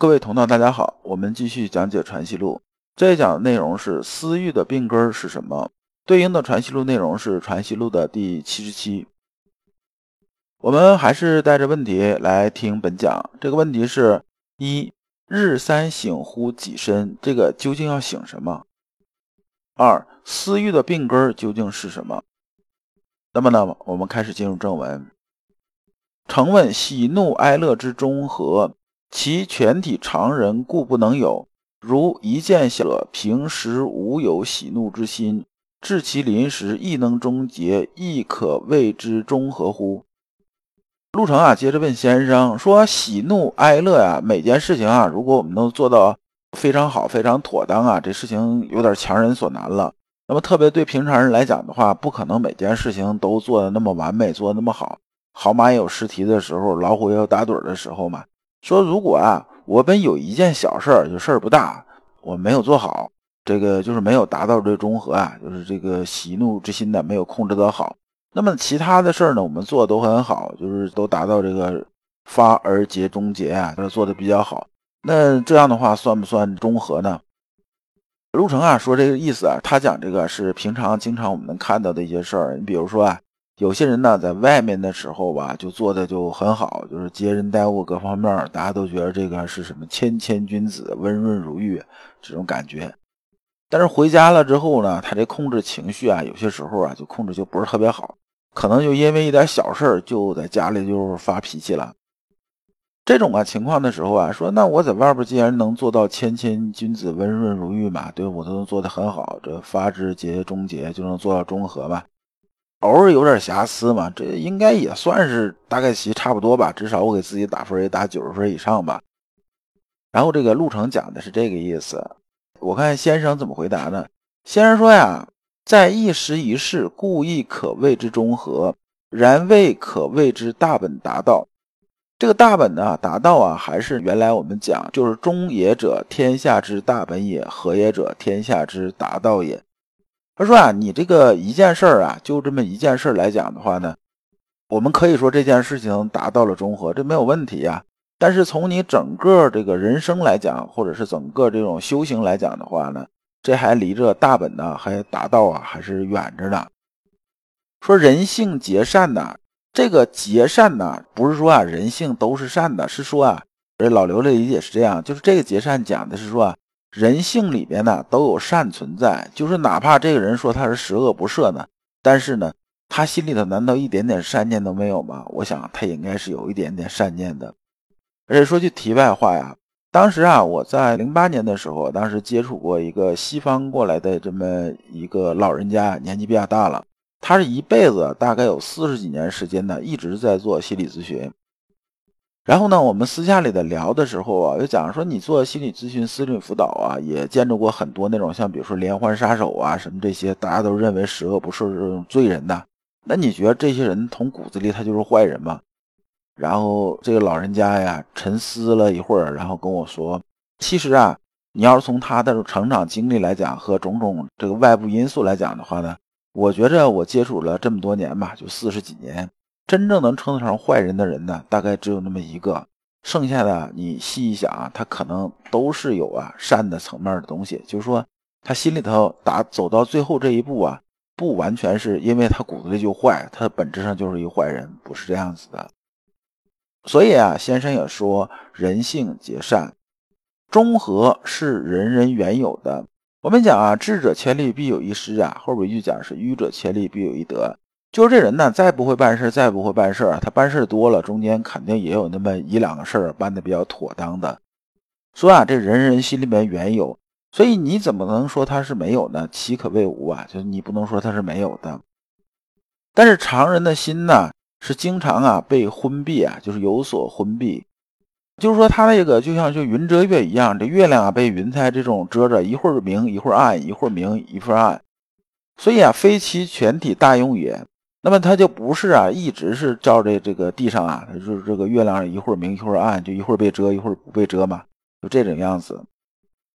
各位同道，大家好，我们继续讲解《传习录》。这一讲的内容是私欲的病根是什么？对应的《传习录》内容是《传习录》的第七十七。我们还是带着问题来听本讲。这个问题是：一日三省乎己身，这个究竟要省什么？二私欲的病根究竟是什么？那么呢，我们开始进入正文。诚问喜怒哀乐之中和？其全体常人故不能有，如一见小平时无有喜怒之心，至其临时亦能终结，亦可谓之中和乎？陆程啊，接着问先生说：喜怒哀乐呀，每件事情啊，如果我们能做到非常好、非常妥当啊，这事情有点强人所难了。那么，特别对平常人来讲的话，不可能每件事情都做的那么完美，做的那么好。好马也有失蹄的时候，老虎也有打盹的时候嘛。说如果啊，我本有一件小事儿，就事儿不大，我没有做好，这个就是没有达到这中和啊，就是这个喜怒之心呢没有控制得好。那么其他的事儿呢，我们做都很好，就是都达到这个发而结终结啊，都做的比较好。那这样的话算不算中和呢？陆程啊说这个意思啊，他讲这个是平常经常我们能看到的一些事儿，你比如说啊。有些人呢，在外面的时候吧，就做的就很好，就是接人待物各方面，大家都觉得这个是什么谦谦君子、温润如玉这种感觉。但是回家了之后呢，他这控制情绪啊，有些时候啊，就控制就不是特别好，可能就因为一点小事儿，就在家里就发脾气了。这种啊情况的时候啊，说那我在外边既然能做到谦谦君子、温润如玉嘛，对我都能做得很好，这发之节终结就能做到中和嘛。偶尔有点瑕疵嘛，这应该也算是大概其差不多吧，至少我给自己打分也打九十分以上吧。然后这个路程讲的是这个意思，我看先生怎么回答呢？先生说呀，在一时一事，故意可谓之中和，然未可谓之大本达到。这个大本呢，达到啊，还是原来我们讲，就是中也者，天下之大本也；和也者，天下之达到也。他说啊，你这个一件事儿啊，就这么一件事儿来讲的话呢，我们可以说这件事情达到了中和，这没有问题呀。但是从你整个这个人生来讲，或者是整个这种修行来讲的话呢，这还离着大本呢，还达到啊，还是远着呢。说人性结善呐，这个结善呐，不是说啊人性都是善的，是说啊，这老刘的理解是这样，就是这个结善讲的是说啊。人性里边呢都有善存在，就是哪怕这个人说他是十恶不赦呢，但是呢，他心里头难道一点点善念都没有吗？我想他应该是有一点点善念的。而且说句题外话呀，当时啊，我在零八年的时候，当时接触过一个西方过来的这么一个老人家，年纪比较大了，他是一辈子大概有四十几年时间呢，一直在做心理咨询。然后呢，我们私下里的聊的时候啊，就讲说你做心理咨询、心理辅导啊，也见着过很多那种像比如说连环杀手啊什么这些，大家都认为十恶不赦这种罪人的。那你觉得这些人从骨子里他就是坏人吗？然后这个老人家呀沉思了一会儿，然后跟我说，其实啊，你要是从他的成长经历来讲和种种这个外部因素来讲的话呢，我觉着我接触了这么多年吧，就四十几年。真正能称得上坏人的人呢，大概只有那么一个，剩下的你细一想啊，他可能都是有啊善的层面的东西。就是说，他心里头打走到最后这一步啊，不完全是因为他骨子里就坏，他本质上就是一个坏人，不是这样子的。所以啊，先生也说，人性皆善，中和是人人原有的。我们讲啊，智者千虑必有一失啊，后边一句讲是愚者千虑必有一得。就是这人呢，再不会办事，再不会办事他办事多了，中间肯定也有那么一两个事儿办的比较妥当的。说啊，这人人心里面原有，所以你怎么能说他是没有呢？岂可谓无啊？就是你不能说他是没有的。但是常人的心呢，是经常啊被昏蔽啊，就是有所昏蔽。就是说他那个就像就云遮月一样，这月亮啊被云彩这种遮着，一会儿明一会儿暗，一会儿明一会儿暗。所以啊，非其全体大用也。那么它就不是啊，一直是照着这个地上啊，就是这个月亮一会儿明一会儿暗，就一会儿被遮一会儿不被遮嘛，就这种样子。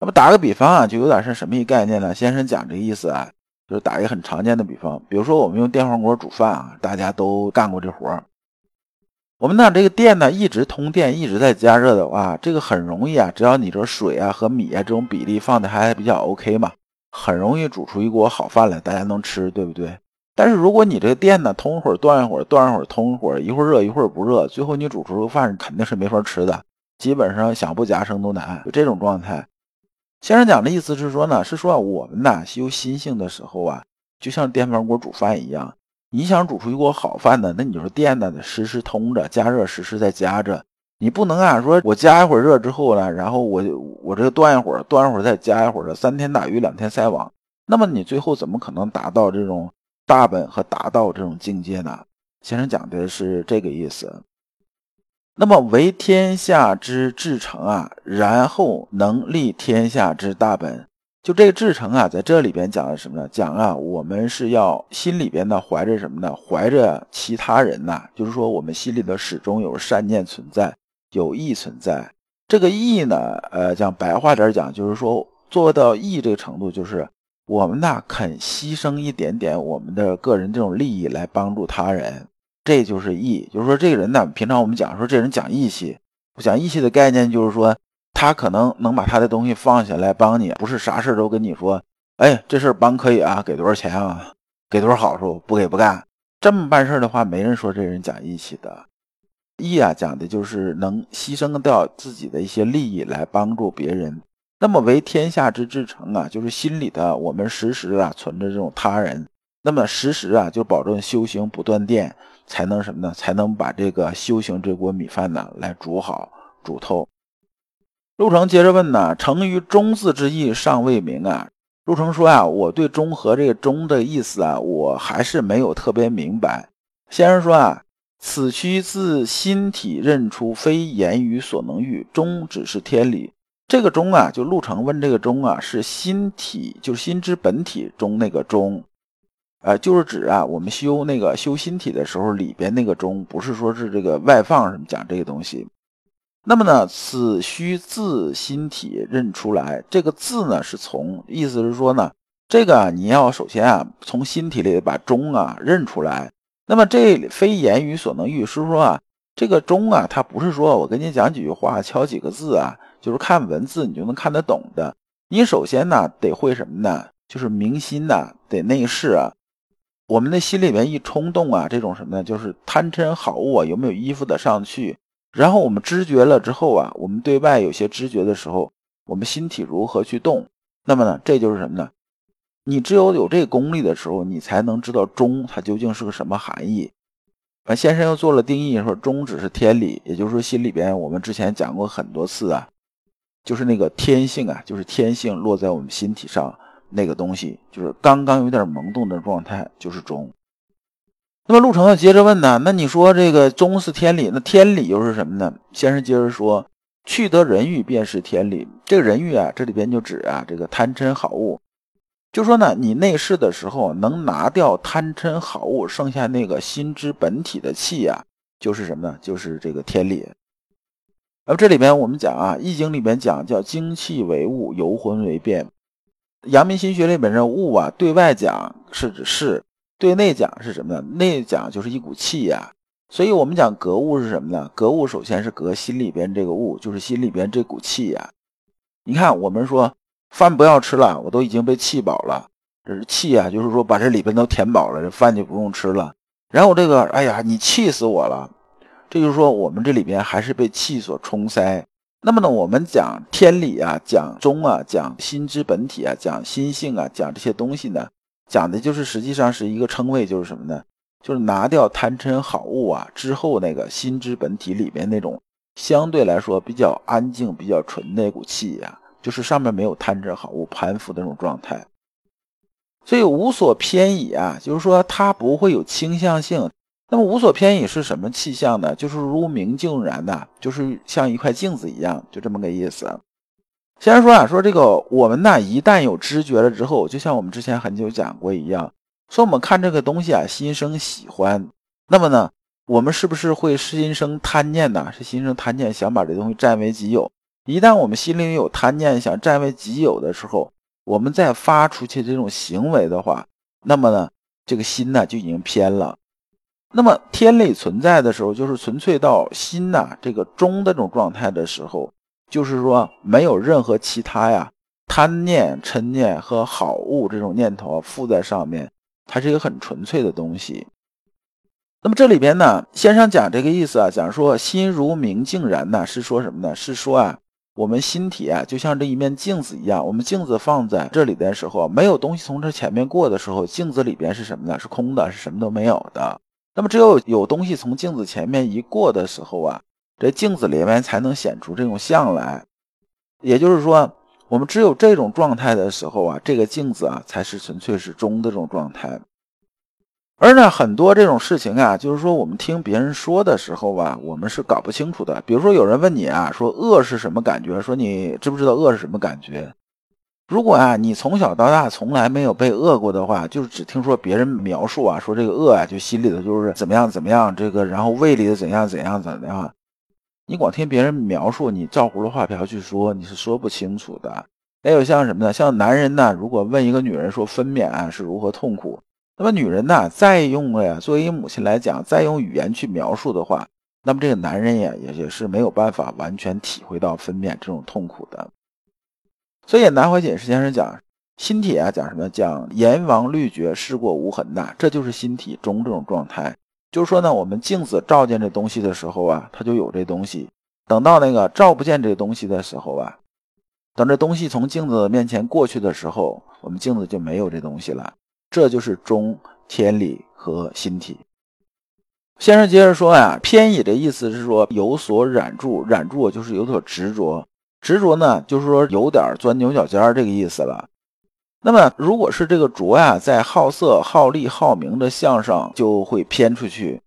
那么打个比方啊，就有点是什么一概念呢？先生讲这个意思啊，就是打一个很常见的比方，比如说我们用电饭锅煮饭啊，大家都干过这活儿。我们呢，这个电呢一直通电，一直在加热的话，这个很容易啊。只要你这水啊和米啊这种比例放的还比较 OK 嘛，很容易煮出一锅好饭来，大家能吃，对不对？但是如果你这个电呢通一会儿断一会儿，断一会儿通一会儿，一会儿热一会儿不热，最后你煮出个饭肯定是没法吃的，基本上想不夹生都难，就这种状态。先生讲的意思是说呢，是说我们呐修心性的时候啊，就像电饭锅煮饭一样。你想煮出一锅好饭呢，那你就是电呢得时时通着，加热时时在加着。你不能啊，说我加一会儿热之后呢，然后我我这个断一会儿，断一会儿再加一会儿的，三天打鱼两天晒网。那么你最后怎么可能达到这种大本和达到这种境界呢？先生讲的是这个意思。那么为天下之至诚啊，然后能立天下之大本。就这个至诚啊，在这里边讲的什么呢？讲啊，我们是要心里边呢怀着什么呢？怀着其他人呐，就是说我们心里头始终有善念存在，有义存在。这个义呢，呃，讲白话点讲，就是说做到义这个程度，就是我们呢肯牺牲一点点我们的个人这种利益来帮助他人，这就是义。就是说这个人呢，平常我们讲说这人讲义气，讲义气的概念就是说。他可能能把他的东西放下来帮你，不是啥事都跟你说。哎，这事帮可以啊，给多少钱啊？给多少好处？不给不干。这么办事的话，没人说这人讲义气的。义啊，讲的就是能牺牲掉自己的一些利益来帮助别人。那么为天下之至诚啊，就是心里的我们时时啊存着这种他人。那么时时啊就保证修行不断电，才能什么呢？才能把这个修行这锅米饭呢来煮好煮透。陆成接着问呢：“成于中字之意尚未明啊。”陆成说：“啊，我对中和这个中的意思啊，我还是没有特别明白。”先生说：“啊，此须自心体认出，非言语所能喻。中只是天理。这个中啊，就陆程问这个中啊，是心体，就是心之本体中那个中，呃，就是指啊，我们修那个修心体的时候里边那个中，不是说是这个外放什么讲这个东西。”那么呢，此须自心体认出来。这个字呢，是从意思是说呢，这个啊，你要首先啊，从心体里把中啊认出来。那么这非言语所能喻，是说啊，这个中啊，它不是说我跟你讲几句话，敲几个字啊，就是看文字你就能看得懂的。你首先呢，得会什么呢？就是明心呐，得内视啊。我们的心里面一冲动啊，这种什么呢？就是贪嗔好恶有没有依附的上去？然后我们知觉了之后啊，我们对外有些知觉的时候，我们心体如何去动？那么呢，这就是什么呢？你只有有这功力的时候，你才能知道中它究竟是个什么含义。啊，先生又做了定义，说中指是天理，也就是说心里边我们之前讲过很多次啊，就是那个天性啊，就是天性落在我们心体上那个东西，就是刚刚有点萌动的状态，就是中。那么陆程又接着问呢？那你说这个中是天理，那天理又是什么呢？先生接着说：去得人欲便是天理。这个人欲啊，这里边就指啊这个贪嗔好恶。就说呢，你内视的时候能拿掉贪嗔好恶，剩下那个心之本体的气呀，就是什么呢？就是这个天理。而这里边我们讲啊，《易经》里边讲叫精气为物，游魂为变。阳明心学里边这物啊，对外讲是指是。对内讲是什么呢？内讲就是一股气呀，所以我们讲格物是什么呢？格物首先是格心里边这个物，就是心里边这股气呀。你看，我们说饭不要吃了，我都已经被气饱了，这是气啊，就是说把这里边都填饱了，这饭就不用吃了。然后这个，哎呀，你气死我了，这就是说我们这里边还是被气所冲塞。那么呢，我们讲天理啊，讲中啊，讲心之本体啊，讲心性啊，讲这些东西呢。讲的就是实际上是一个称谓，就是什么呢？就是拿掉贪嗔好恶啊之后，那个心之本体里面那种相对来说比较安静、比较纯那股气呀，就是上面没有贪嗔好物攀附的那种状态。所以无所偏倚啊，就是说它不会有倾向性。那么无所偏倚是什么气象呢？就是如明镜然呐，就是像一块镜子一样，就这么个意思。先说啊，说这个我们呢，一旦有知觉了之后，就像我们之前很久讲过一样，说我们看这个东西啊，心生喜欢，那么呢，我们是不是会心生贪念呢？是心生贪念，想把这东西占为己有。一旦我们心里有贪念，想占为己有的时候，我们再发出去这种行为的话，那么呢，这个心呢就已经偏了。那么天理存在的时候，就是纯粹到心呐这个中的这种状态的时候，就是说没有任何其他呀贪念、嗔念和好恶这种念头啊附在上面，它是一个很纯粹的东西。那么这里边呢，先生讲这个意思啊，讲说心如明镜然呢，是说什么呢？是说啊，我们心体啊，就像这一面镜子一样，我们镜子放在这里的时候，没有东西从这前面过的时候，镜子里边是什么呢？是空的，是什么都没有的。那么，只有有东西从镜子前面一过的时候啊，这镜子里面才能显出这种像来。也就是说，我们只有这种状态的时候啊，这个镜子啊才是纯粹是中的这种状态。而呢，很多这种事情啊，就是说我们听别人说的时候吧，我们是搞不清楚的。比如说，有人问你啊，说饿是什么感觉？说你知不知道饿是什么感觉？如果啊，你从小到大从来没有被饿过的话，就是只听说别人描述啊，说这个饿啊，就心里头就是怎么样怎么样，这个然后胃里的怎样怎样怎样，你光听别人描述，你照葫芦画瓢去说，你是说不清楚的。还有像什么呢？像男人呢，如果问一个女人说分娩啊是如何痛苦，那么女人呢，再用了呀，作为母亲来讲，再用语言去描述的话，那么这个男人呀，也也是没有办法完全体会到分娩这种痛苦的。所以南怀瑾先生讲心体啊，讲什么？讲阎王律绝，事过无痕呐，这就是心体中这种状态。就是说呢，我们镜子照见这东西的时候啊，它就有这东西；等到那个照不见这东西的时候啊，等这东西从镜子面前过去的时候，我们镜子就没有这东西了。这就是中天理和心体。先生接着说呀，偏倚的意思是说有所染著，染著就是有所执着。执着呢，就是说有点钻牛角尖儿这个意思了。那么，如果是这个着呀，在好色、好利、好名的相上，就会偏出去。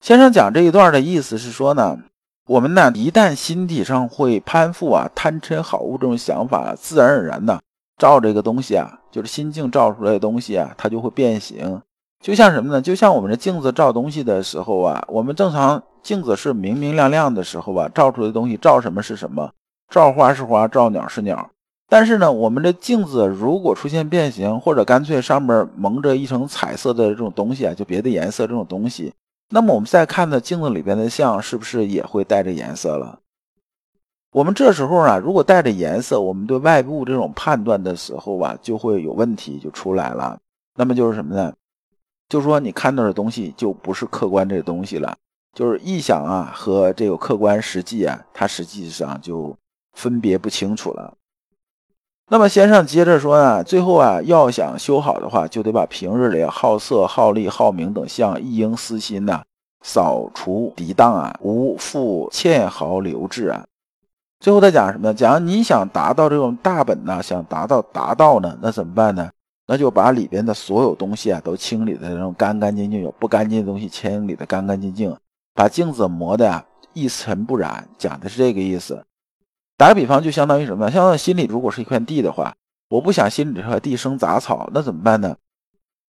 先生讲这一段的意思是说呢，我们呢一旦心体上会攀附啊、贪嗔好恶这种想法，自然而然呢照这个东西啊，就是心境照出来的东西啊，它就会变形。就像什么呢？就像我们的镜子照东西的时候啊，我们正常镜子是明明亮亮的时候啊，照出来的东西照什么是什么。照花是花，照鸟是鸟，但是呢，我们的镜子如果出现变形，或者干脆上面蒙着一层彩色的这种东西啊，就别的颜色这种东西，那么我们再看的镜子里边的像，是不是也会带着颜色了？我们这时候啊，如果带着颜色，我们对外部这种判断的时候啊，就会有问题就出来了。那么就是什么呢？就说你看到的东西就不是客观这东西了，就是臆想啊和这个客观实际啊，它实际上就。分别不清楚了。那么先生接着说呢，最后啊，要想修好的话，就得把平日里好色、好利、好名等相一应私心呐，扫除涤荡啊，无复欠毫留滞啊。最后再讲什么呢？讲你想达到这种大本呢，想达到达到呢，那怎么办呢？那就把里边的所有东西啊都清理的那种干干净净，有不干净的东西清理的干干净净，把镜子磨的呀一尘不染。讲的是这个意思。打个比方，就相当于什么？相当于心里如果是一块地的话，我不想心里这块地生杂草，那怎么办呢？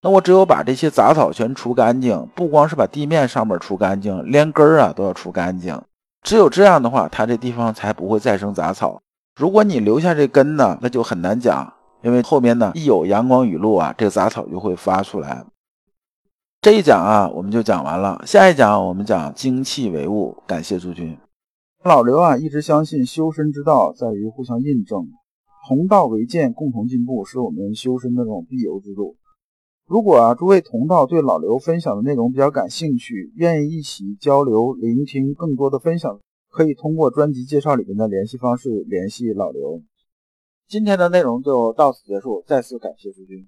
那我只有把这些杂草全除干净，不光是把地面上面除干净，连根儿啊都要除干净。只有这样的话，它这地方才不会再生杂草。如果你留下这根呢，那就很难讲，因为后面呢一有阳光雨露啊，这个杂草就会发出来。这一讲啊，我们就讲完了。下一讲我们讲精气为物。感谢诸君。老刘啊，一直相信修身之道在于互相印证，同道为鉴，共同进步，是我们修身的这种必由之路。如果啊，诸位同道对老刘分享的内容比较感兴趣，愿意一起交流、聆听更多的分享，可以通过专辑介绍里面的联系方式联系老刘。今天的内容就到此结束，再次感谢诸君。